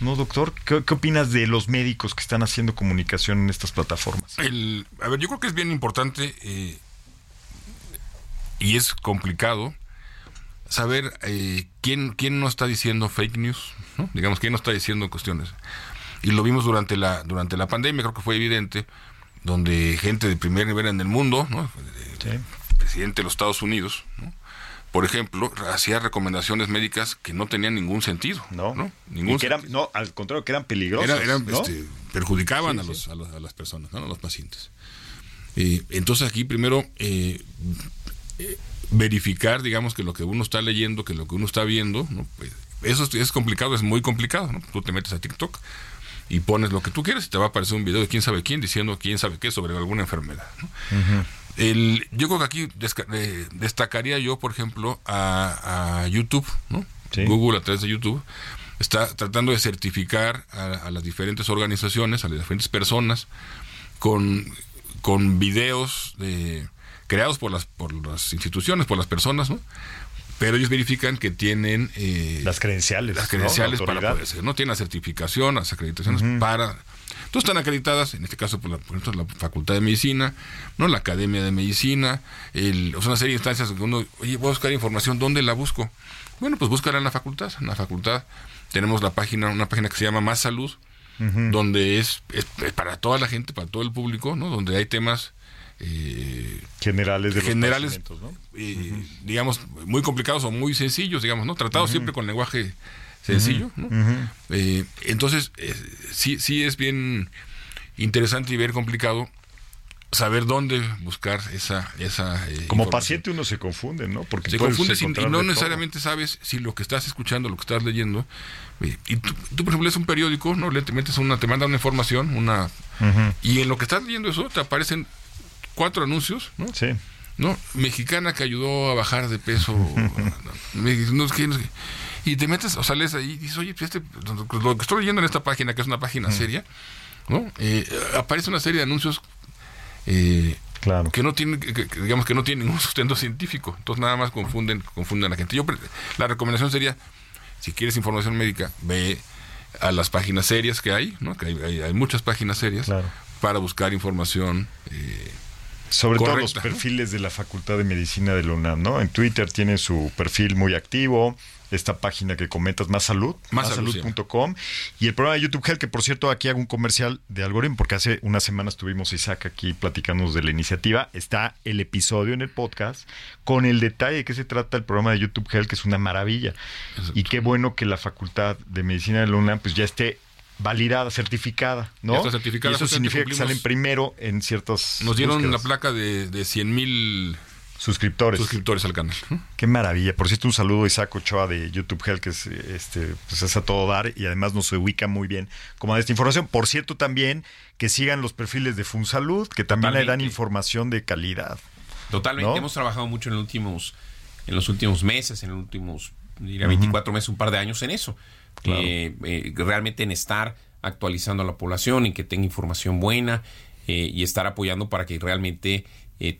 ¿No, doctor? ¿Qué, opinas de los médicos que están haciendo comunicación en estas plataformas? El, a ver, yo creo que es bien importante eh, y es complicado saber eh, quién, quién no está diciendo fake news, ¿no? digamos, quién no está diciendo cuestiones. Y lo vimos durante la, durante la pandemia, creo que fue evidente, donde gente de primer nivel en el mundo, ¿no? Presidente de los Estados Unidos, ¿no? por ejemplo, hacía recomendaciones médicas que no tenían ningún sentido. No, ¿no? Ningún Y que eran, no, al contrario, que eran peligrosos. Era- eran, ¿no? este, perjudicaban Sí, a, sí. los, a, los- a las personas, ¿no? a los pacientes. Eh, entonces aquí primero eh, eh, verificar, digamos, que lo que uno está leyendo, que lo que uno está viendo, ¿no? Pues, eso es, es complicado, es muy complicado. ¿no? Tú te metes a TikTok y pones lo que tú quieres y te va a aparecer un video de quién sabe quién diciendo quién sabe qué sobre alguna enfermedad. ¿no? El, yo creo que aquí eh, destacaría yo, por ejemplo, a, a YouTube, ¿no? Sí. Google a través de YouTube está tratando de certificar a, a las diferentes organizaciones, a las diferentes personas, con, con videos de- creados por las, por las instituciones, por las personas, ¿no? Pero ellos verifican que tienen eh, Las credenciales. las ¿no? credenciales La para poder ser, ¿no? Tienen la certificación, las acreditaciones para... Entonces están acreditadas, en este caso por, la, por ejemplo, la Facultad de Medicina, ¿no? La Academia de Medicina, el, o sea, una serie de instancias donde uno, oye, voy a buscar información, ¿dónde la busco? Bueno, pues búscala en la facultad. En la facultad tenemos la página, una página que se llama Más Salud, donde es, es- es para toda la gente, para todo el público, ¿no? Donde hay temas eh, Generales de los generales, ¿no? eh, digamos, muy complicados o muy sencillos, digamos, ¿no? Tratados siempre con lenguaje sencillo, ¿no? Eh, entonces, eh, sí, sí es bien interesante y bien complicado saber dónde buscar esa... esa Como paciente uno se confunde, ¿no? Porque Se confunde sin- y no todo. necesariamente sabes si lo que estás escuchando, lo que estás leyendo, y tú, tú, por ejemplo, lees un periódico, ¿no? Le te metes una, te mandan una información, una... Y en lo que estás leyendo eso, te aparecen cuatro anuncios, ¿no? Sí. ¿no? Mexicana que ayudó a bajar de peso. Y te metes, o sales ahí y dices, oye, pues este, lo que estoy leyendo en esta página, que es una página seria, ¿no? Eh, aparece una serie de anuncios eh, Claro. que no tienen, que- que- digamos que no tienen ningún sustento científico. Entonces nada más confunden, confunden a la gente. Yo la recomendación sería, si quieres información médica, ve a las páginas serias que hay, ¿no? Que hay, hay- hay muchas páginas serias Claro. para buscar información. eh, Sobre todo los perfiles de la Facultad de Medicina de la UNAM, ¿no? En Twitter tiene su perfil muy activo, esta página que comentas, Más Salud, Más Salud, mássalud.com, y el programa de YouTube Health, que por cierto aquí hago un comercial de algoritmo, porque hace unas semanas tuvimos a Isaac aquí platicándonos de la iniciativa, está el episodio en el podcast con el detalle de qué se trata el programa de YouTube Health, que es una maravilla. Y qué bueno que la Facultad de Medicina de la UNAM pues ya esté validada, certificada, ¿no? Está certificada, y eso significa que salen primero en ciertas Nos dieron búsquedas. la placa de, de 100 mil suscriptores. suscriptores al canal. Qué maravilla. Por cierto, un saludo a Isaac Ochoa de YouTube Health, que es, este, pues es a todo dar y además nos ubica muy bien como de esta información. Por cierto, también que sigan los perfiles de FunSalud, que también le dan información de calidad. Totalmente, ¿No? hemos trabajado mucho en los últimos, en los últimos meses, en los últimos, diría 24 meses, un par de años en eso. Eh, eh, realmente en estar actualizando a la población, en que tenga información buena eh, y estar apoyando para que realmente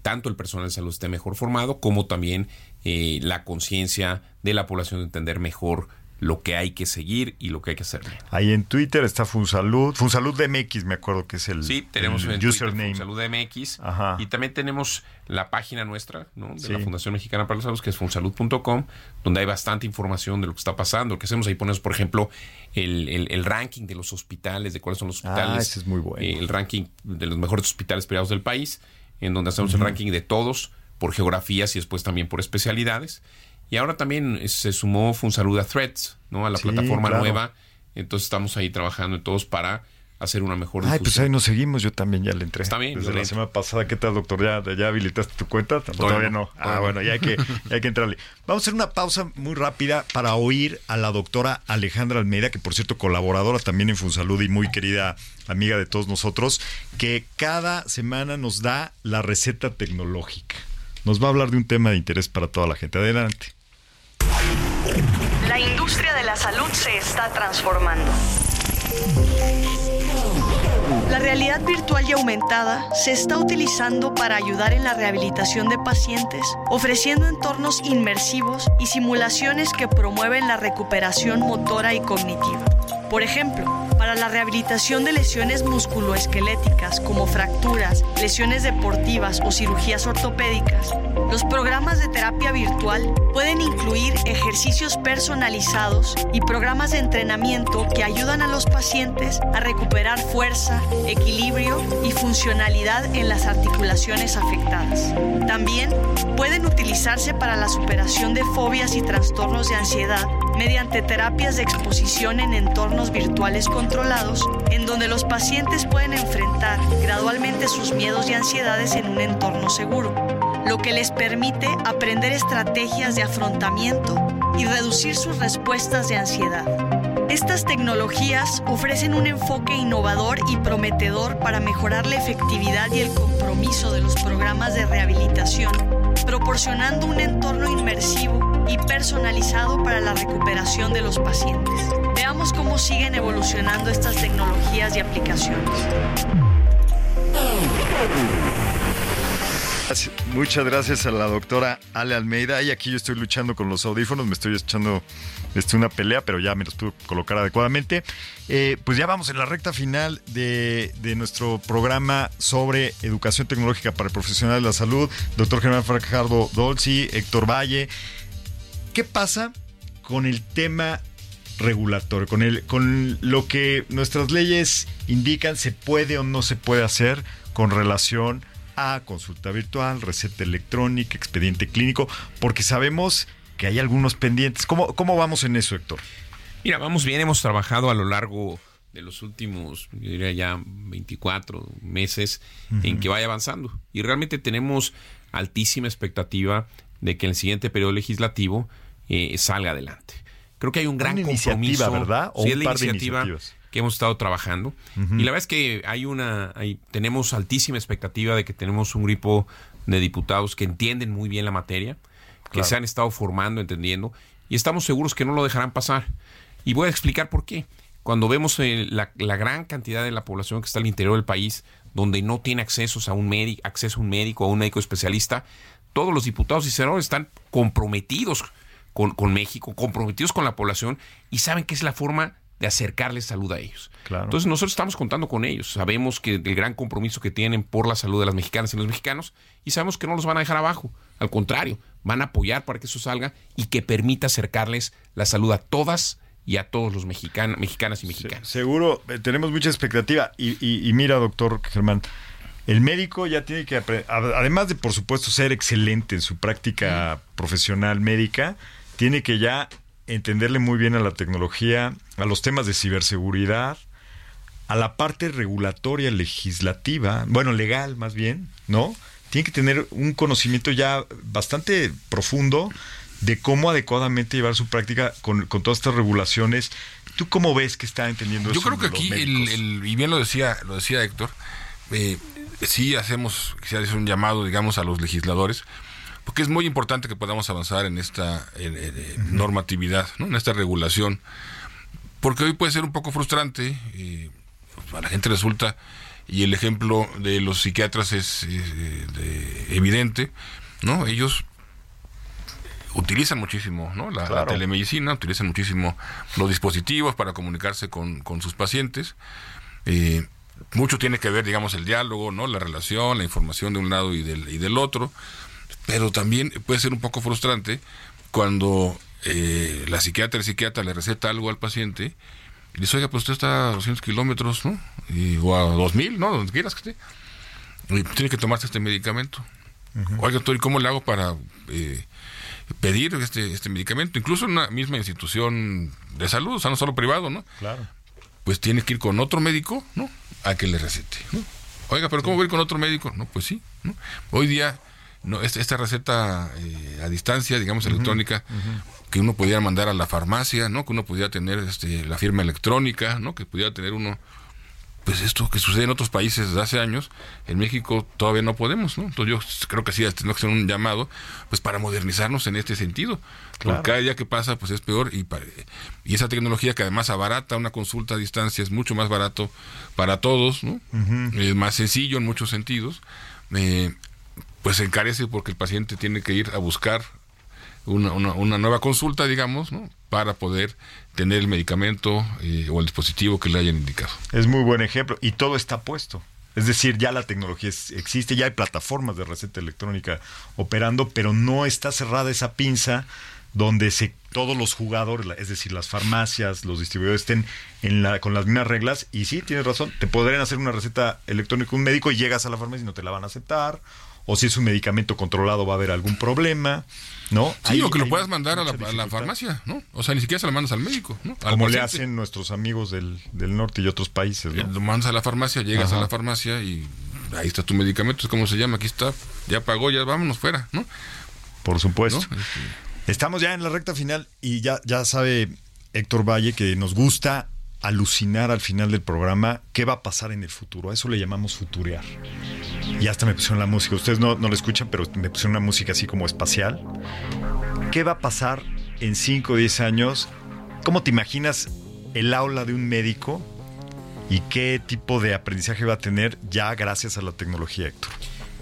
tanto el personal de salud esté mejor formado, como también la conciencia de la población de entender mejor lo que hay que seguir y lo que hay que hacer. Ahí en Twitter está FunSalud. FunSalud MX, me acuerdo que es el, Sí, tenemos el en Twitter username. Salud MX Ajá. y también tenemos la página nuestra ¿no? de Sí. la Fundación Mexicana para la Salud, que es funsalud.com, donde hay bastante información de lo que está pasando. Lo que hacemos ahí ponemos, por ejemplo, el, el- el ranking de los hospitales, de cuáles son los Ah, hospitales. ese es muy bueno. eh, el ranking de los mejores hospitales privados del país, en donde hacemos el ranking de todos por geografías y después también por especialidades. Y ahora también se sumó Funsalud a Threads, ¿no? a la Sí, plataforma claro. nueva. Entonces estamos ahí trabajando todos para hacer una mejor Ay, pues ahí nos seguimos, yo también ya le entré. Está bien, Desde la semana pasada, ¿qué tal, doctor? ¿Ya, ya habilitaste tu cuenta? Todavía no, no. Ah, bueno, ya hay, que, ya hay que entrarle. Vamos a hacer una pausa muy rápida para oír a la doctora Alejandra Almeida, que por cierto, colaboradora también en Funsalud y muy querida amiga de todos nosotros, que cada semana nos da la receta tecnológica. Nos va a hablar de un tema de interés para toda la gente. Adelante. Industria de la salud se está transformando. La realidad virtual y aumentada se está utilizando para ayudar en la rehabilitación de pacientes, ofreciendo entornos inmersivos y simulaciones que promueven la recuperación motora y cognitiva. Por ejemplo, para la rehabilitación de lesiones musculoesqueléticas como fracturas, lesiones deportivas o cirugías ortopédicas, los programas de terapia virtual pueden incluir ejercicios personalizados y programas de entrenamiento que ayudan a los pacientes a recuperar fuerza, equilibrio y funcionalidad en las articulaciones afectadas. También pueden utilizarse para la superación de fobias y trastornos de ansiedad mediante terapias de exposición en entornos virtuales controlados, en donde los pacientes pueden enfrentar gradualmente sus miedos y ansiedades en un entorno seguro, lo que les permite aprender estrategias de afrontamiento y reducir sus respuestas de ansiedad. Estas tecnologías ofrecen un enfoque innovador y prometedor para mejorar la efectividad y el compromiso de los programas de rehabilitación, proporcionando un entorno inmersivo y personalizado para la recuperación de los pacientes. Cómo siguen evolucionando estas tecnologías y aplicaciones. Muchas gracias a la doctora Ale Almeida. Y aquí yo estoy luchando con los audífonos, me estoy echando este, una pelea, pero ya me los pude colocar adecuadamente. Eh, pues ya vamos en la recta final de, de nuestro programa sobre educación tecnológica para el profesional de la salud. Doctor Germán Fajardo Dolci, Héctor Valle. ¿Qué pasa con el tema regulatorio, con, el, con lo que nuestras leyes indican se puede o no se puede hacer con relación a consulta virtual, receta electrónica, expediente clínico, porque sabemos que hay algunos pendientes. ¿Cómo, cómo vamos en eso, Héctor? Mira, vamos bien, hemos trabajado a lo largo de los últimos, yo diría ya 24 meses en que vaya avanzando. Y realmente tenemos altísima expectativa de que en el siguiente periodo legislativo eh, salga adelante. Creo que hay un gran Una iniciativa, compromiso. ¿verdad? O Sí, un es la par iniciativa que hemos estado trabajando. Y la verdad es que hay una, hay- tenemos altísima expectativa de que tenemos un grupo de diputados que entienden muy bien la materia, que Claro. se han estado formando, entendiendo, y estamos seguros que no lo dejarán pasar. Y voy a explicar por qué. Cuando vemos eh, la, la gran cantidad de la población que está al interior del país, donde no tiene accesos a un médico, acceso a un médico, a un médico especialista, todos los diputados y senadores están comprometidos con, con México, comprometidos con la población y saben que es la forma de acercarles salud a ellos. Claro. Entonces nosotros estamos contando con ellos, sabemos que el gran compromiso que tienen por la salud de las mexicanas y los mexicanos y sabemos que no los van a dejar abajo, al contrario, van a apoyar para que eso salga y que permita acercarles la salud a todas y a todos los mexicanos, mexicanas y mexicanos. Seguro, eh, tenemos mucha expectativa. Y, y- y mira, doctor Germán, el médico ya tiene que, apre- ad- además de, por supuesto, ser excelente en su práctica profesional médica, tiene que ya entenderle muy bien a la tecnología, a los temas de ciberseguridad, a la parte regulatoria legislativa, bueno, legal más bien, ¿no? tiene que tener un conocimiento ya bastante profundo de cómo adecuadamente llevar su práctica con, con todas estas regulaciones. ¿Tú cómo ves que está entendiendo Yo eso creo que aquí, el, y bien lo decía, lo decía Héctor, eh, sí hacemos, quisiera hacer un llamado, digamos, a los legisladores, porque es muy importante que podamos avanzar en esta en- en- en normatividad, ¿no? en esta regulación, porque hoy puede ser un poco frustrante, eh, a la gente resulta, y el ejemplo de los psiquiatras es, eh, de- evidente, ¿no? Ellos utilizan muchísimo ¿no? la, telemedicina, utilizan muchísimo los dispositivos para comunicarse con, con sus pacientes. Eh, mucho tiene que ver, digamos, el diálogo, ¿no? la relación, la información de un lado y del, y del otro, pero también puede ser un poco frustrante cuando eh, la psiquiatra, el psiquiatra le receta algo al paciente y dice, oiga, pues usted está a 200 kilómetros, ¿no? Y- o a 2000, ¿no? Donde quieras que esté. Y tiene que tomarse este medicamento. Oiga, doctor, ¿y cómo le hago para eh, pedir este, este medicamento? Incluso en una misma institución de salud, o sea, no solo privado, ¿no? Claro. Pues tiene que ir con otro médico, ¿no? A que le recete, ¿no? Oiga, pero ¿cómo voy a ir con otro médico? No, pues sí, ¿no? Hoy día, no, esta, esta receta eh, a distancia, digamos, electrónica, que uno pudiera mandar a la farmacia, ¿no? Que uno pudiera tener este, la firma electrónica, ¿no? Que pudiera tener uno pues esto que sucede en otros países desde hace años, en México todavía no podemos, ¿no? Entonces yo creo que sí, tenemos que hacer un llamado, pues para modernizarnos en este sentido. Claro. Porque cada día que pasa, pues es peor y, y esa tecnología que además abarata una consulta a distancia es mucho más barato para todos, ¿no? Es más sencillo en muchos sentidos. eh, pues se encarece porque el paciente tiene que ir a buscar una, una, nueva consulta, digamos, ¿no? Para poder tener el medicamento eh, o el dispositivo que le hayan indicado. Es muy buen ejemplo. Y todo está puesto. Es decir, ya la tecnología existe, ya hay plataformas de receta electrónica operando, pero no está cerrada esa pinza donde se, todos los jugadores, es decir, las farmacias, los distribuidores estén en la, con las mismas reglas. Y sí, tienes razón, te podrían hacer una receta electrónica un médico y llegas a la farmacia y no te la van a aceptar. O si es un medicamento controlado va a haber algún problema, ¿no? Sí, Hay- o que lo puedas mandar a la, a farmacia, ¿no? O sea, ni siquiera se la mandas al médico, ¿no? Al Como le hacen nuestros amigos del, del norte y otros países, Eh, ¿no? Lo mandas a la farmacia, llegas Ajá. a la farmacia y ahí está tu medicamento, ¿cómo se llama? Aquí está, ya pagó, ya vámonos fuera, ¿no? Por supuesto. ¿No? Este, Estamos ya en la recta final y ya, ya sabe Héctor Valle que nos gusta alucinar al final del programa qué va a pasar en el futuro. A eso le llamamos futurear. Y hasta me pusieron la música. Ustedes no, no la escuchan, pero me pusieron una música así como espacial. ¿Qué va a pasar en 5 o 10 años? ¿Cómo te imaginas el aula de un médico y qué tipo de aprendizaje va a tener ya gracias a la tecnología, Héctor?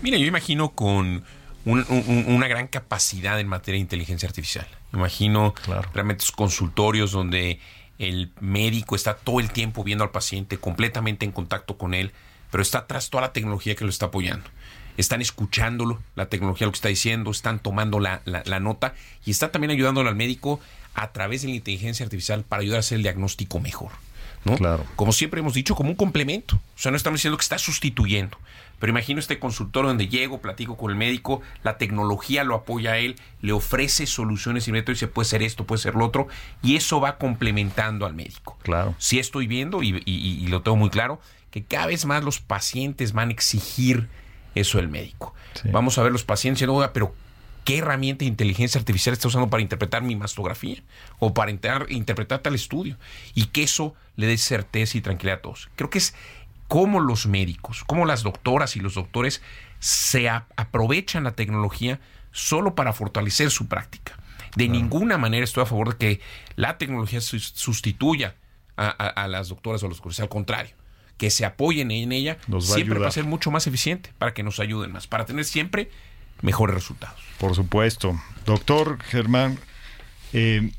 Mira, yo imagino con un- un- una gran capacidad en materia de inteligencia artificial. Imagino Claro. realmente consultorios donde el médico está todo el tiempo viendo al paciente, completamente en contacto con él, pero está atrás toda la tecnología que lo está apoyando. Están escuchándolo, la tecnología lo que está diciendo, están tomando la, la- la nota y está también ayudándole al médico a través de la inteligencia artificial para ayudar a hacer el diagnóstico mejor. ¿no? Claro. Como siempre hemos dicho, como un complemento. O sea, no estamos diciendo que está sustituyendo. Pero imagino este consultorio donde llego, platico con el médico, la tecnología lo apoya a él, le ofrece soluciones inmediatas y dice, puede ser esto, puede ser lo otro, y eso va complementando al médico. Claro. Sí estoy viendo, y, y- y lo tengo muy claro, que cada vez más los pacientes van a exigir eso del médico. Sí. Vamos a ver los pacientes diciendo, "Oiga, pero ¿qué herramienta de inteligencia artificial está usando para interpretar mi mastografía? O para inter- interpretar tal estudio. Y que eso le dé certeza y tranquilidad a todos. Creo que es cómo los médicos, cómo las doctoras y los doctores se aprovechan la tecnología solo para fortalecer su práctica. De ninguna manera estoy a favor de que la tecnología sus- sustituya a, a- a las doctoras o a los doctores. Al contrario, que se apoyen en ella Nos va a siempre para ser mucho más eficiente, para que nos ayuden más, para tener siempre mejores resultados. Por supuesto. Doctor Germán, eh,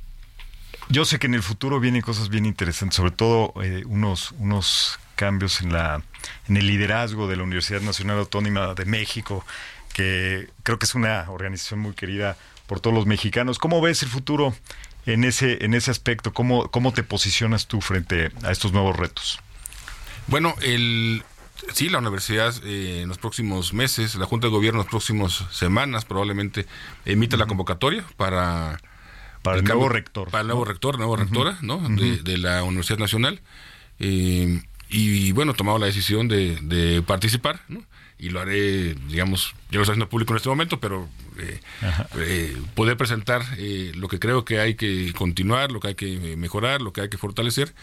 yo sé que en el futuro vienen cosas bien interesantes, sobre todo eh, unos, unos cambios en, la, en el liderazgo de la Universidad Nacional Autónoma de México, que creo que es una organización muy querida por todos los mexicanos. ¿Cómo ves el futuro en ese, en ese aspecto? ¿Cómo, ¿Cómo te posicionas tú frente a estos nuevos retos? Bueno, el, sí, la universidad eh, en los próximos meses, la Junta de Gobierno en las próximas semanas probablemente emita la convocatoria para... Para el, nuevo rector. Para el nuevo rector, nueva rectora, ¿no? de, de la Universidad Nacional. Eh, y bueno, tomado la decisión de, de participar, ¿no? y lo haré, digamos, yo lo estoy haciendo público en este momento, pero eh, eh, poder presentar eh, lo que creo que hay que continuar, lo que hay que mejorar, lo que hay que fortalecer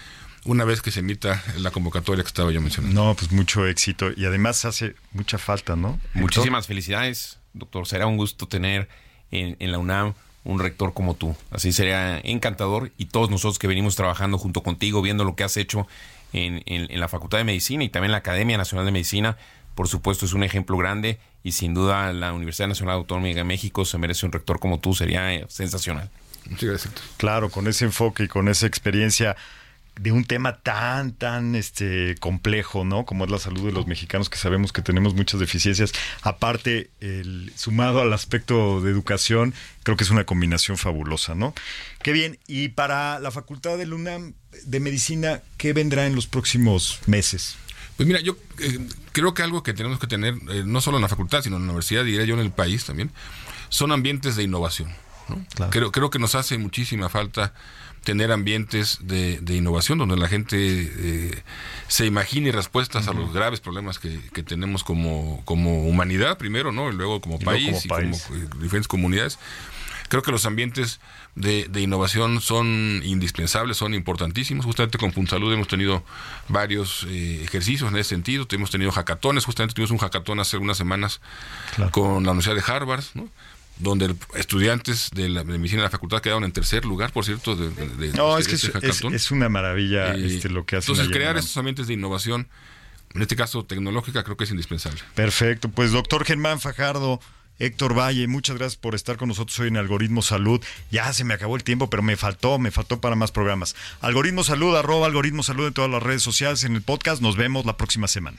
una vez que se emita la convocatoria que estaba yo mencionando. No, pues mucho éxito y además hace mucha falta, ¿no? Muchísimas felicidades, doctor. Será un gusto tener en, en la UNAM un rector como tú. Así sería encantador y todos nosotros que venimos trabajando junto contigo, viendo lo que has hecho en, en, la Facultad de Medicina y también en la Academia Nacional de Medicina, por supuesto es un ejemplo grande y sin duda la Universidad Nacional Autónoma de México se merece un rector como tú, sería eh, sensacional. Muchas gracias. Claro, con ese enfoque y con esa experiencia de un tema tan, tan este, complejo, ¿no? Como es la salud de los mexicanos, que sabemos que tenemos muchas deficiencias. Aparte, el, sumado al aspecto de educación, creo que es una combinación fabulosa, ¿no? Qué bien. Y para la Facultad de UNAM de Medicina, ¿qué vendrá en los próximos meses? Pues mira, yo eh, creo que algo que tenemos que tener, eh, no solo en la facultad, sino en la universidad, diría yo en el país también, son ambientes de innovación. ¿no? Creo, creo que nos hace muchísima falta tener ambientes de, innovación donde la gente eh, se imagine respuestas a los graves problemas que, tenemos como, como humanidad primero, ¿no? Y luego como país y como eh, diferentes comunidades. Creo que los ambientes de, innovación son indispensables, son importantísimos. Justamente con Punsalud hemos tenido varios eh, ejercicios en ese sentido. Hemos tenido hackatones, justamente tuvimos un hackatón hace unas semanas con la Universidad de Harvard, ¿no? Donde estudiantes de la medicina de la facultad quedaron en tercer lugar, por cierto. De, no, es que es, una maravilla este, lo que hacen. Entonces, crear estos ambientes de innovación, en este caso tecnológica, creo que es indispensable. Perfecto. Pues, doctor Germán Fajardo. Héctor Valle, muchas gracias por estar con nosotros hoy en Algoritmo Salud. Ya se me acabó el tiempo, pero me faltó, me faltó para más programas. Algoritmo Salud, arroba Algoritmo Salud en todas las redes sociales, en el podcast. Nos vemos la próxima semana.